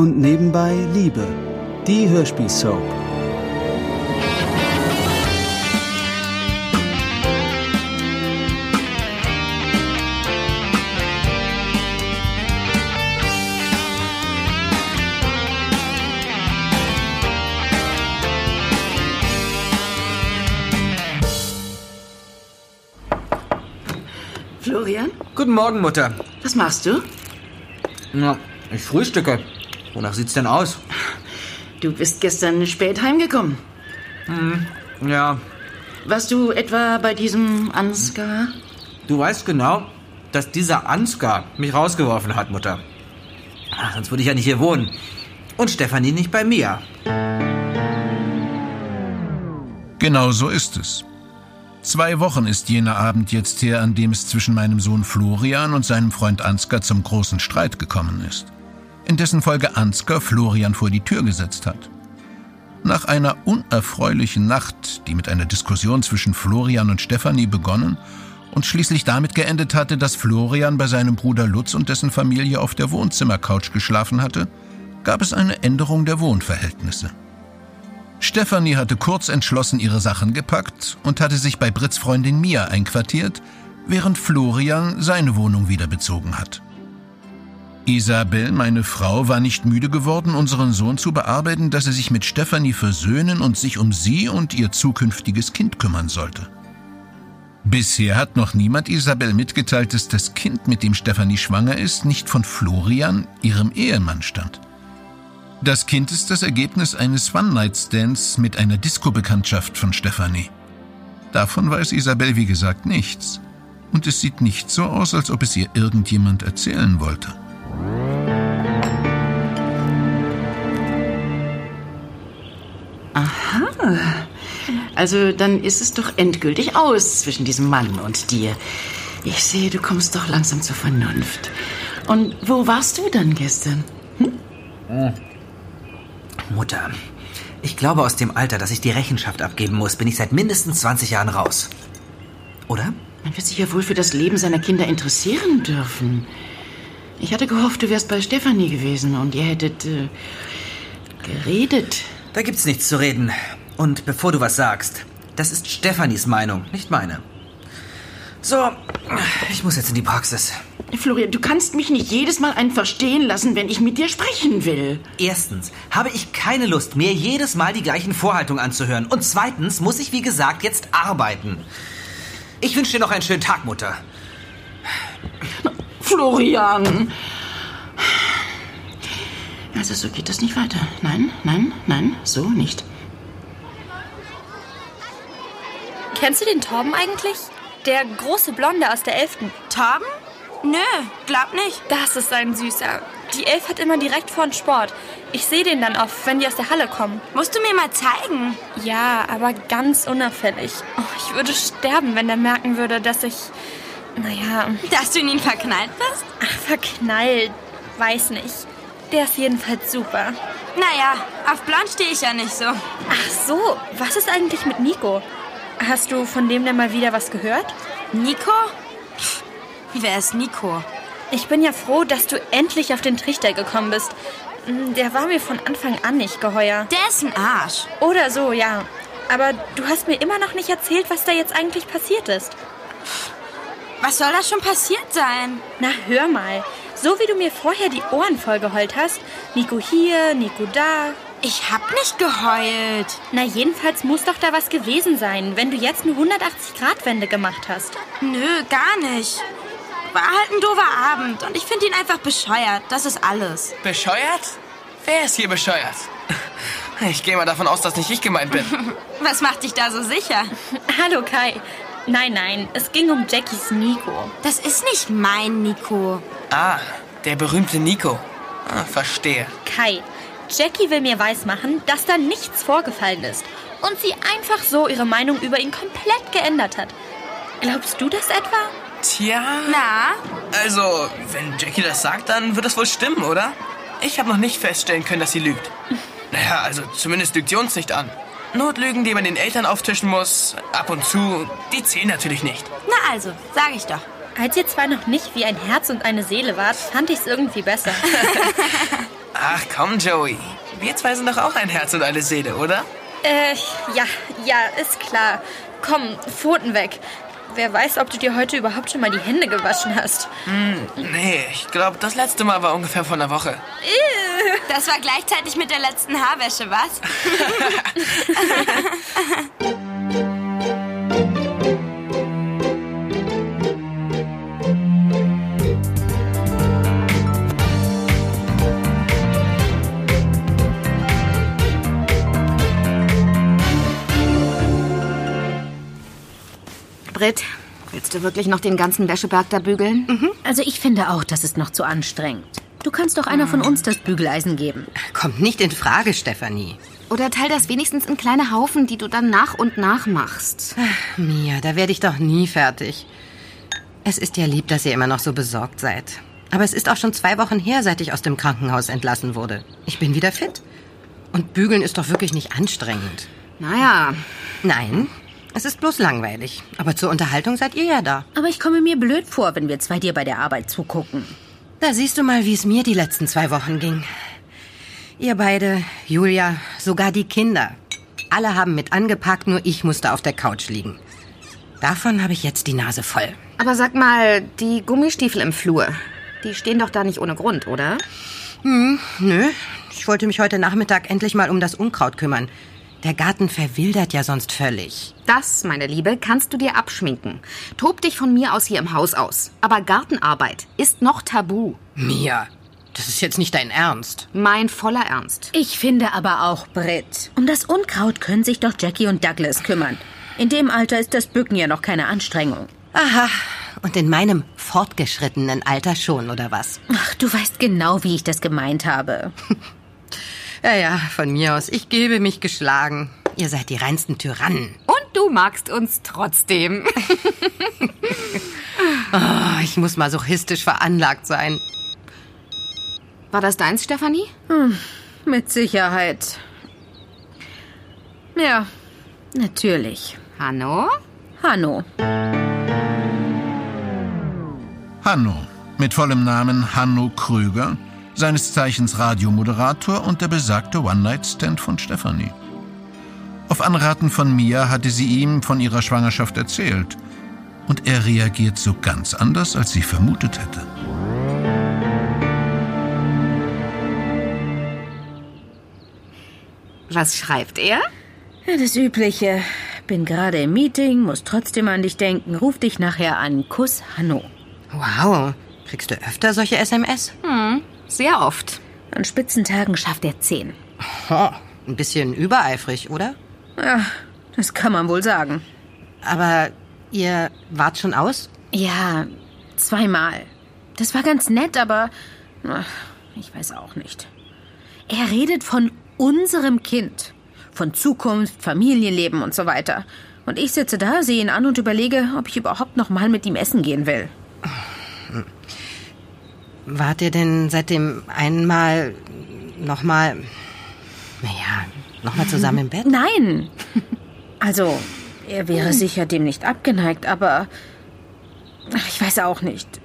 und nebenbei Liebe. Die Hörspielsoap. Florian, Guten Morgen, Mutter. was machst du? Na, ich frühstücke. Wonach sieht's denn aus? Du bist gestern spät heimgekommen. Ja, Warst du etwa bei diesem Ansgar? du weißt genau, dass dieser Ansgar mich rausgeworfen hat, Mutter. Ach, sonst würde ich ja nicht hier wohnen. Und Stefanie nicht bei mir. Genau so ist es. Zwei Wochen ist jener Abend jetzt her, an dem es zwischen meinem Sohn Florian und seinem Freund Ansgar zum großen Streit gekommen ist. In dessen Folge Ansgar Florian vor die Tür gesetzt hat. Nach einer unerfreulichen Nacht, die mit einer Diskussion zwischen Florian und Stefanie begonnen und schließlich damit geendet hatte, dass Florian bei seinem Bruder Lutz und dessen Familie auf der Wohnzimmercouch geschlafen hatte, gab es eine Änderung der Wohnverhältnisse. Stefanie hatte kurz entschlossen ihre Sachen gepackt und hatte sich bei Brits Freundin Mia einquartiert, während Florian seine Wohnung wieder bezogen hat. Isabel, meine Frau, war nicht müde geworden, unseren Sohn zu bearbeiten, dass er sich mit Stefanie versöhnen und sich um sie und ihr zukünftiges Kind kümmern sollte. Bisher hat noch niemand Isabel mitgeteilt, dass das Kind, mit dem Stefanie schwanger ist, nicht von Florian, ihrem Ehemann, stammt. Das Kind ist das Ergebnis eines One-Night-Stands mit einer Disco-Bekanntschaft von Stefanie. Davon weiß Isabel, wie gesagt, nichts. Und es sieht nicht so aus, als ob es ihr irgendjemand erzählen wollte. Also dann ist es doch endgültig aus zwischen diesem Mann und dir. Ich sehe, du kommst doch langsam zur Vernunft. Und wo warst du dann gestern? Mutter, ich glaube, aus dem Alter, dass ich die Rechenschaft abgeben muss, bin ich seit mindestens 20 Jahren raus. Oder? Man wird sich ja wohl für das Leben seiner Kinder interessieren dürfen. Ich hatte gehofft, du wärst bei Stefanie gewesen und ihr hättet äh, geredet. Da gibt's nichts zu reden. Und bevor du was sagst, das ist Stefanis Meinung, nicht meine. So, ich muss jetzt in die Praxis. Florian, du kannst mich nicht jedes Mal einfach stehen lassen, wenn ich mit dir sprechen will. Erstens habe ich keine Lust, mir jedes Mal die gleichen Vorhaltungen anzuhören. Und zweitens muss ich, wie gesagt, jetzt arbeiten. Ich wünsche dir noch einen schönen Tag, Mutter. Florian! Also so geht das nicht weiter. Nein, nein, nein, so nicht. Kennst du den Torben eigentlich? Der große Blonde aus der Elften. Torben? Nö, glaub nicht. Das ist ein Süßer. Die Elf hat immer direkt vor den Sport. Ich sehe den dann oft, wenn die aus der Halle kommen. Musst du mir mal zeigen? Ja, aber ganz unauffällig. Oh, ich würde sterben, wenn der merken würde, dass ich... Naja, Dass du in ihn verknallt bist? ach, verknallt. Weiß nicht. Der ist jedenfalls super. Naja, auf blond stehe ich ja nicht so. Ach so, was ist eigentlich mit Nico? Hast du von dem denn mal wieder was gehört? Nico? Pff, Wer ist Nico? Ich bin ja froh, dass du endlich auf den Trichter gekommen bist. Mm, Der war mir von Anfang an nicht geheuer. Der ist ein Arsch. Oder so, ja. Aber du hast mir immer noch nicht erzählt, was da jetzt eigentlich passiert ist. Was soll da schon passiert sein? Na, hör mal. So wie du mir vorher die Ohren vollgeheult hast. Nico hier, Nico da. Ich hab nicht geheult. Na, jedenfalls muss doch da was gewesen sein, wenn du jetzt eine 180-Grad-Wende gemacht hast. Nö, gar nicht. War halt ein doofer Abend und ich finde ihn einfach bescheuert. Das ist alles. Bescheuert? Wer ist hier bescheuert? Ich gehe mal davon aus, dass nicht ich gemeint bin. Was macht dich da so sicher? Hallo, Kai. Nein, nein, es ging um Jackies Nico. Das ist nicht mein Nico. Ah, der berühmte Nico. Ah, verstehe. Kai, Jackie will mir weismachen, dass da nichts vorgefallen ist und sie einfach so ihre Meinung über ihn komplett geändert hat. Glaubst du das etwa? Tja. Na? Also, wenn Jackie das sagt, dann wird das wohl stimmen, oder? Ich habe noch nicht feststellen können, dass sie lügt. Naja, also zumindest lügt sie uns nicht an. Notlügen, die man den Eltern auftischen muss, ab und zu, die zählen natürlich nicht. Na also, sag ich doch. Als ihr zwar noch nicht wie ein Herz und eine Seele wart, fand ich es irgendwie besser. Ach komm, Joey. Wir zwei sind doch auch ein Herz und eine Seele, oder? Äh, ja, ja, ist klar. Komm, Pfoten weg. Wer weiß, ob du dir heute überhaupt schon mal die Hände gewaschen hast. Nee, ich glaube, das letzte Mal war ungefähr vor einer Woche. Das war gleichzeitig mit der letzten Haarwäsche, was? Britt, willst du wirklich noch den ganzen Wäscheberg da bügeln? Also ich finde auch, das ist noch zu anstrengend. Du kannst doch einer von uns das Bügeleisen geben. Kommt nicht in Frage, Stefanie. Oder teil das wenigstens in kleine Haufen, die du dann nach und nach machst. Mia, da werde ich doch nie fertig. Es ist ja lieb, dass ihr immer noch so besorgt seid. Aber es ist auch schon zwei Wochen her, seit ich aus dem Krankenhaus entlassen wurde. Ich bin wieder fit. Und bügeln ist doch wirklich nicht anstrengend. Naja, Nein, es ist bloß langweilig. Aber zur Unterhaltung seid ihr ja da. Aber ich komme mir blöd vor, wenn wir zwei dir bei der Arbeit zugucken. Da siehst du mal, wie es mir die letzten zwei Wochen ging. Ihr beide, Julia, sogar die Kinder. Alle haben mit angepackt, nur ich musste auf der Couch liegen. Davon habe ich jetzt die Nase voll. aber sag mal, die Gummistiefel im Flur, die stehen doch da nicht ohne Grund, oder? Nö, ich wollte mich heute Nachmittag endlich mal um das Unkraut kümmern. Der Garten verwildert ja sonst völlig. Das, meine Liebe, kannst du dir abschminken. Tob dich von mir aus hier im Haus aus. Aber Gartenarbeit ist noch tabu. Mia, das ist jetzt nicht dein Ernst. Mein voller Ernst. Ich finde aber auch, Britt, um das Unkraut können sich doch Jackie und Douglas kümmern. In dem Alter ist das Bücken ja noch keine Anstrengung. Aha, und in meinem fortgeschrittenen Alter schon, oder was? Ach, du weißt genau, wie ich das gemeint habe. Ja, ja, von mir aus. Ich gebe mich geschlagen. Ihr seid die reinsten Tyrannen. Und du magst uns trotzdem. Oh, ich muss masochistisch veranlagt sein. War das deins, Stefanie? Mit Sicherheit. Ja, natürlich. Hanno? Hanno. Hanno, mit vollem Namen Hanno Krüger, seines Zeichens Radiomoderator und der besagte One-Night-Stand von Stefanie. Auf Anraten von Mia hatte sie ihm von ihrer Schwangerschaft erzählt. Und er reagiert so ganz anders, als sie vermutet hätte. Was schreibt er? Ja, das Übliche. Bin gerade im Meeting, muss trotzdem an dich denken. Ruf dich nachher an. Kuss, Hanno. Wow, kriegst du öfter solche SMS? Sehr oft. An Spitzentagen schafft er zehn. Oh, ein bisschen übereifrig, oder? Ja, das kann man wohl sagen. Aber ihr wart schon aus? Ja, zweimal. Das war ganz nett, aber ach, ich weiß auch nicht. Er redet von unserem Kind. Von Zukunft, Familienleben und so weiter. Und ich sitze da, sehe ihn an und überlege, ob ich überhaupt noch mal mit ihm essen gehen will. Wart ihr denn seit dem einen Mal nochmal, naja, nochmal zusammen im Bett? Nein. Also, er wäre sicher dem nicht abgeneigt, aber ich weiß auch nicht.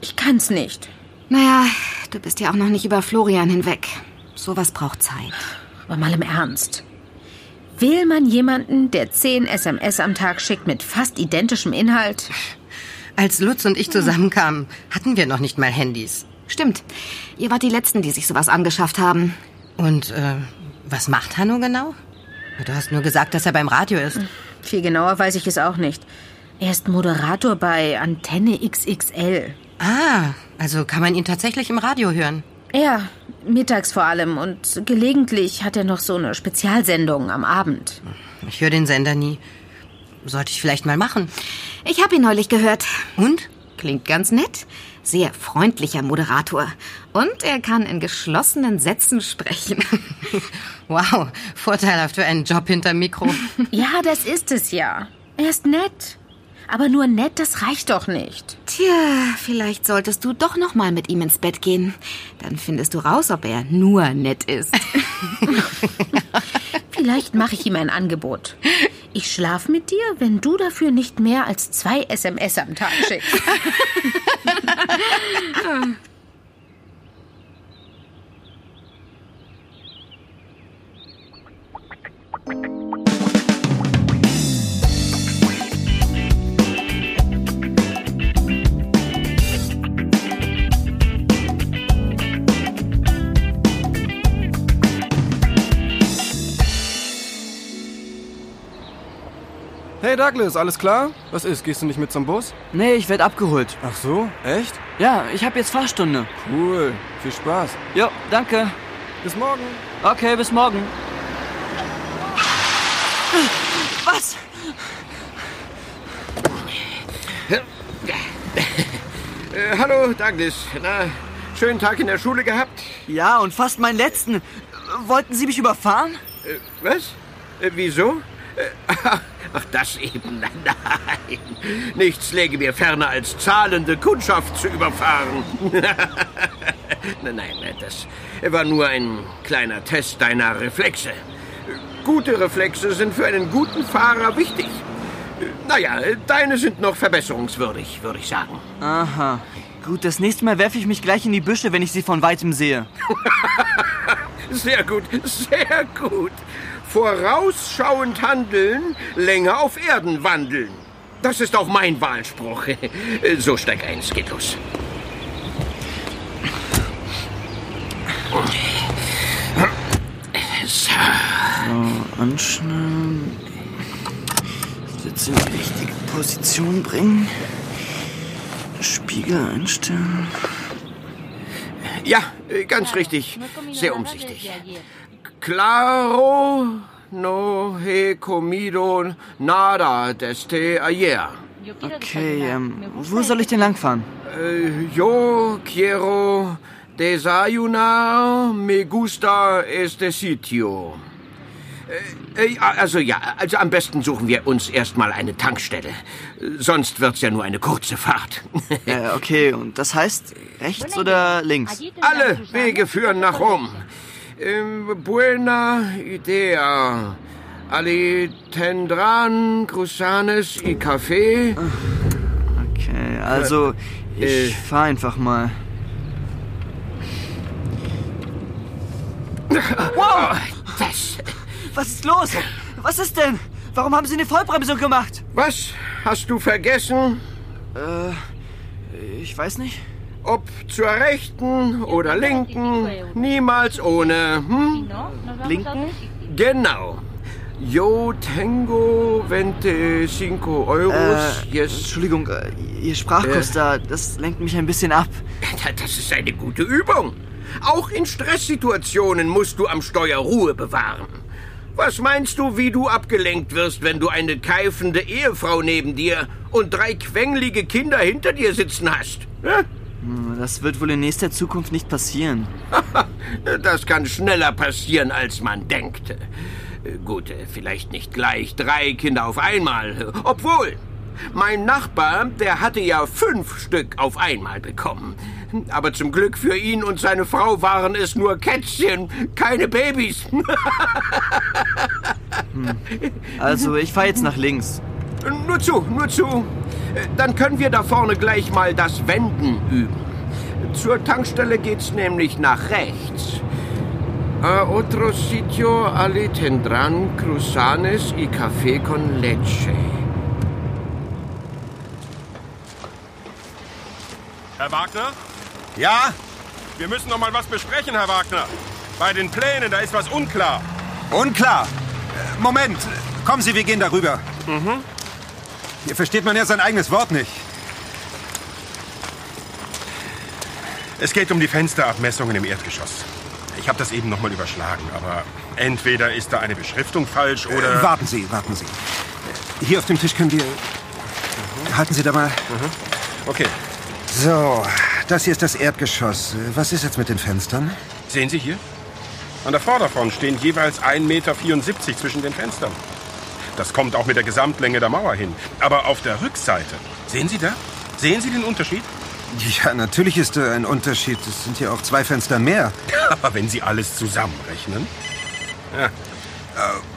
Ich kann's nicht. Naja, du bist ja auch noch nicht über Florian hinweg. Sowas braucht Zeit. Aber mal im Ernst. Will man jemanden, der zehn SMS am Tag schickt mit fast identischem Inhalt? Als Lutz und ich zusammenkamen, hatten wir noch nicht mal Handys. Stimmt. Ihr wart die Letzten, die sich sowas angeschafft haben. Und äh, was macht Hanno genau? Du hast nur gesagt, dass er beim Radio ist. Viel genauer weiß ich es auch nicht. Er ist Moderator bei Antenne XXL. Ah, also kann man ihn tatsächlich im Radio hören. Ja, mittags vor allem und gelegentlich hat er noch so eine Spezialsendung am Abend. Ich höre den Sender nie. Sollte ich vielleicht mal machen. Ich habe ihn neulich gehört. Und? Klingt ganz nett. Sehr freundlicher Moderator. Und er kann in geschlossenen Sätzen sprechen. Wow, vorteilhaft für einen Job hinterm Mikro. Ja, das ist es ja. Er ist nett. Aber nur nett, das reicht doch nicht. Tja, vielleicht solltest du doch noch mal mit ihm ins Bett gehen. Dann findest du raus, ob er nur nett ist. Vielleicht mache ich ihm ein Angebot. Ich schlaf mit dir, wenn du dafür nicht mehr als zwei SMS am Tag schickst. Douglas, alles klar? Was ist? Gehst du nicht mit zum Bus? Nee, ich werde abgeholt. Ach so? Echt? Ja, ich habe jetzt Fahrstunde. Cool. Viel Spaß. Jo, danke. Bis morgen. Okay, bis morgen. Was? Äh, hallo, Douglas. Na, schönen Tag in der Schule gehabt? Ja, und fast meinen letzten. Wollten Sie mich überfahren? Äh, was? Äh, wieso? Äh, ach, das eben. Nein. Nichts läge mir ferner, als zahlende Kundschaft zu überfahren. nein, nein, das war nur ein kleiner Test deiner Reflexe. Gute Reflexe sind für einen guten Fahrer wichtig. Naja, deine sind noch verbesserungswürdig, würde ich sagen. Aha. Gut, das nächste Mal werfe ich mich gleich in die Büsche, wenn ich sie von weitem sehe. sehr gut, sehr gut. Vorausschauend handeln, länger auf Erden wandeln. Das ist auch mein Wahlspruch. So steig ein, es geht los. So, anschnallen. Sitz in die richtige Position bringen. Spiegel einstellen. Ja, ganz richtig. Sehr umsichtig. Claro no he comido nada desde ayer. Okay, ähm, wo soll ich denn langfahren? Äh, yo quiero desayunar, me gusta este sitio. Äh, äh, also ja, also am besten suchen wir uns erstmal eine Tankstelle. Sonst wird's ja nur eine kurze Fahrt. äh, okay, und das heißt rechts oder links? Alle Wege führen nach Rom. Ähm, buena idea. Ali tendran cruzanes y café. Okay, also ich äh, fahr einfach mal. Wow! Was? Was ist los? Was ist denn? Warum haben Sie eine Vollbremsung gemacht? Was? Hast du vergessen? Äh, ich weiß nicht. Ob zur rechten oder linken, niemals ohne. Hm? Linken? Genau. Yo tengo 25 Euros. Äh, yes. Entschuldigung, äh, Ihr Sprachkurs äh. da, das lenkt mich ein bisschen ab. Das ist eine gute Übung. Auch in Stresssituationen musst du am Steuer Ruhe bewahren. Was meinst du, wie du abgelenkt wirst, wenn du eine keifende Ehefrau neben dir und drei quengelige Kinder hinter dir sitzen hast? Hm? Das wird wohl in nächster Zukunft nicht passieren. das kann schneller passieren, als man denkt. Gut, vielleicht nicht gleich drei Kinder auf einmal. Obwohl, mein Nachbar, der hatte ja fünf Stück auf einmal bekommen. Aber zum Glück für ihn und seine Frau waren es nur Kätzchen, keine Babys. hm. Also, ich fahre jetzt nach links. Nur zu, nur zu. Dann können wir da vorne gleich mal das Wenden üben. Zur Tankstelle geht's nämlich nach rechts. A otro sitio ali tendrán cruzanes y café con leche. Herr Wagner? Ja? Wir müssen noch mal was besprechen, Herr Wagner. Bei den Plänen, da ist was unklar. Unklar? Moment. Kommen Sie, wir gehen darüber. Mhm. Hier versteht man ja sein eigenes Wort nicht. Es geht um die Fensterabmessungen im Erdgeschoss. Ich habe das eben noch mal überschlagen, aber entweder ist da eine Beschriftung falsch oder... Äh, warten Sie, warten Sie. Hier auf dem Tisch können wir... Mhm. Halten Sie da mal. Mhm. Okay. So, das hier ist das Erdgeschoss. Was ist jetzt mit den Fenstern? Sehen Sie hier? An der Vorderfront stehen jeweils 1,74 Meter zwischen den Fenstern. Das kommt auch mit der Gesamtlänge der Mauer hin. Aber auf der Rückseite, sehen Sie da? Sehen Sie den Unterschied? Ja, natürlich ist da ein Unterschied. Es sind ja auch zwei Fenster mehr. Aber wenn Sie alles zusammenrechnen. Ja. Äh,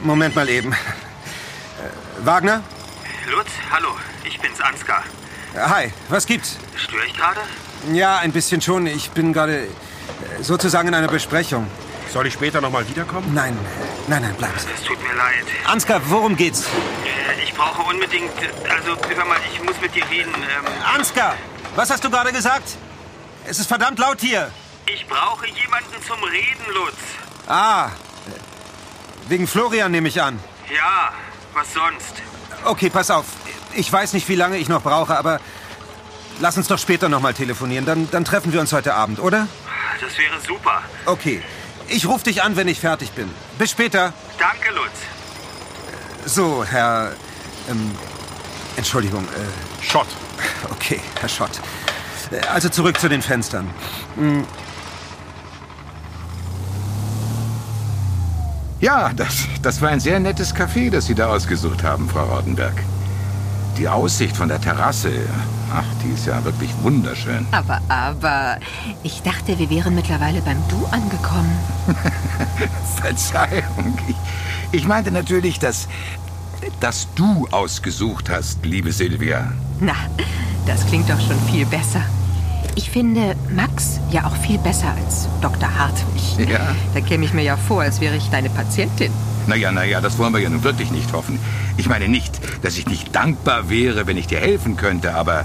Moment mal eben. Äh, Wagner? Lutz, hallo. Ich bin's, Ansgar. Hi, was gibt's? Störe ich gerade? Ja, ein bisschen schon. Ich bin gerade äh, sozusagen in einer Besprechung. Soll ich später noch mal wiederkommen? Nein, nein, nein, bleib. Es tut mir leid. Ansgar, worum geht's? Ich brauche unbedingt. Also, hör mal, ich muss mit dir reden. Ähm, Ansgar, was hast du gerade gesagt? Es ist verdammt laut hier. Ich brauche jemanden zum Reden, Lutz. Ah, wegen Florian nehme ich an. Ja, was sonst? Okay, pass auf. Ich weiß nicht, wie lange ich noch brauche, aber lass uns doch später nochmal telefonieren. Dann, dann treffen wir uns heute Abend, oder? Das wäre super. Okay. Ich rufe dich an, wenn ich fertig bin. Bis später. Danke, Lutz. So, Herr. Ähm, Entschuldigung. Äh, Schott. Okay, Herr Schott. Äh, Also zurück zu den Fenstern. Hm, Ja, das, das war ein sehr nettes Café, das Sie da ausgesucht haben, Frau Rautenberg. Die Aussicht von der Terrasse, ach, die ist ja wirklich wunderschön. Aber, aber, ich dachte, wir wären mittlerweile beim Du angekommen. Verzeihung. Ich, ich meinte natürlich, dass, dass du ausgesucht hast, liebe Silvia. Na, das klingt doch schon viel besser. Ich finde Max ja auch viel besser als Dr. Hartwig. Ja. Da käme ich mir ja vor, als wäre ich deine Patientin. Naja, naja, das wollen wir ja nun wirklich nicht hoffen. Ich meine nicht, dass ich nicht dankbar wäre, wenn ich dir helfen könnte, aber,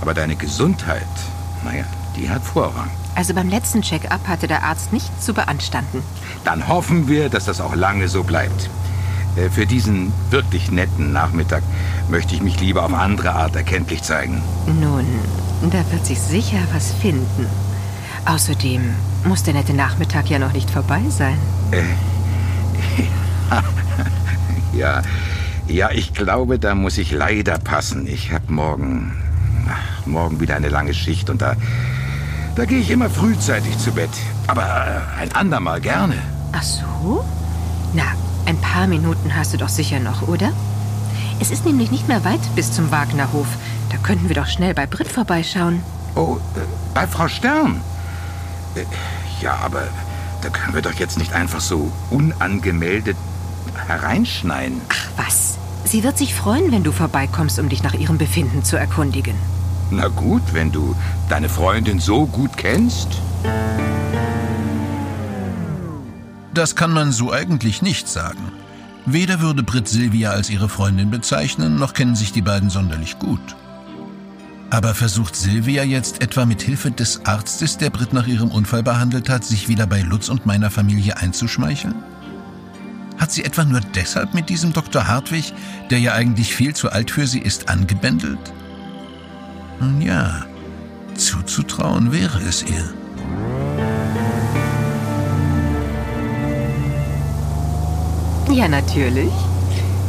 aber deine Gesundheit, naja, die hat Vorrang. Also beim letzten Check-up hatte der Arzt nichts zu beanstanden. Dann hoffen wir, dass das auch lange so bleibt. Äh, Für diesen wirklich netten Nachmittag möchte ich mich lieber auf andere Art erkenntlich zeigen. Nun, da wird sich sicher was finden. Außerdem muss der nette Nachmittag ja noch nicht vorbei sein. Äh, ja, ja, ich glaube, da muss ich leider passen. Ich habe morgen, ach, morgen wieder eine lange Schicht und da, da gehe ich immer frühzeitig zu Bett. Aber ein andermal gerne. Ach so? Na, paar Minuten hast du doch sicher noch, oder? Es ist nämlich nicht mehr weit bis zum Wagnerhof. Da könnten wir doch schnell bei Brit vorbeischauen. Oh, äh, bei Frau Stern? Äh, ja, aber da können wir doch jetzt nicht einfach so unangemeldet hereinschneien. Ach was, sie wird sich freuen, wenn du vorbeikommst, um dich nach ihrem Befinden zu erkundigen. Na gut, wenn du deine Freundin so gut kennst. Das kann man so eigentlich nicht sagen. Weder würde Britt Silvia als ihre Freundin bezeichnen, noch kennen sich die beiden sonderlich gut. Aber versucht Silvia jetzt etwa mit Hilfe des Arztes, der Britt nach ihrem Unfall behandelt hat, sich wieder bei Lutz und meiner Familie einzuschmeicheln? Hat sie etwa nur deshalb mit diesem Dr. Hartwig, der ja eigentlich viel zu alt für sie ist, angebändelt? Nun ja, zuzutrauen wäre es ihr. Ja, natürlich.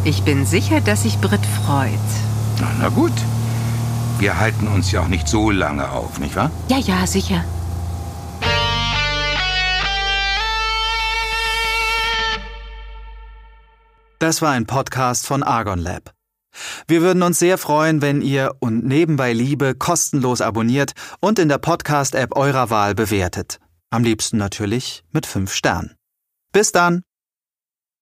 Ich bin sicher, dass sich Brit freut. Na, na gut. Wir halten uns ja auch nicht so lange auf, nicht wahr? Ja, ja, sicher. Das war ein Podcast von Argon Lab. Wir würden uns sehr freuen, wenn ihr und nebenbei Liebe kostenlos abonniert und in der Podcast-App eurer Wahl bewertet. Am liebsten natürlich mit fünf Sternen. Bis dann!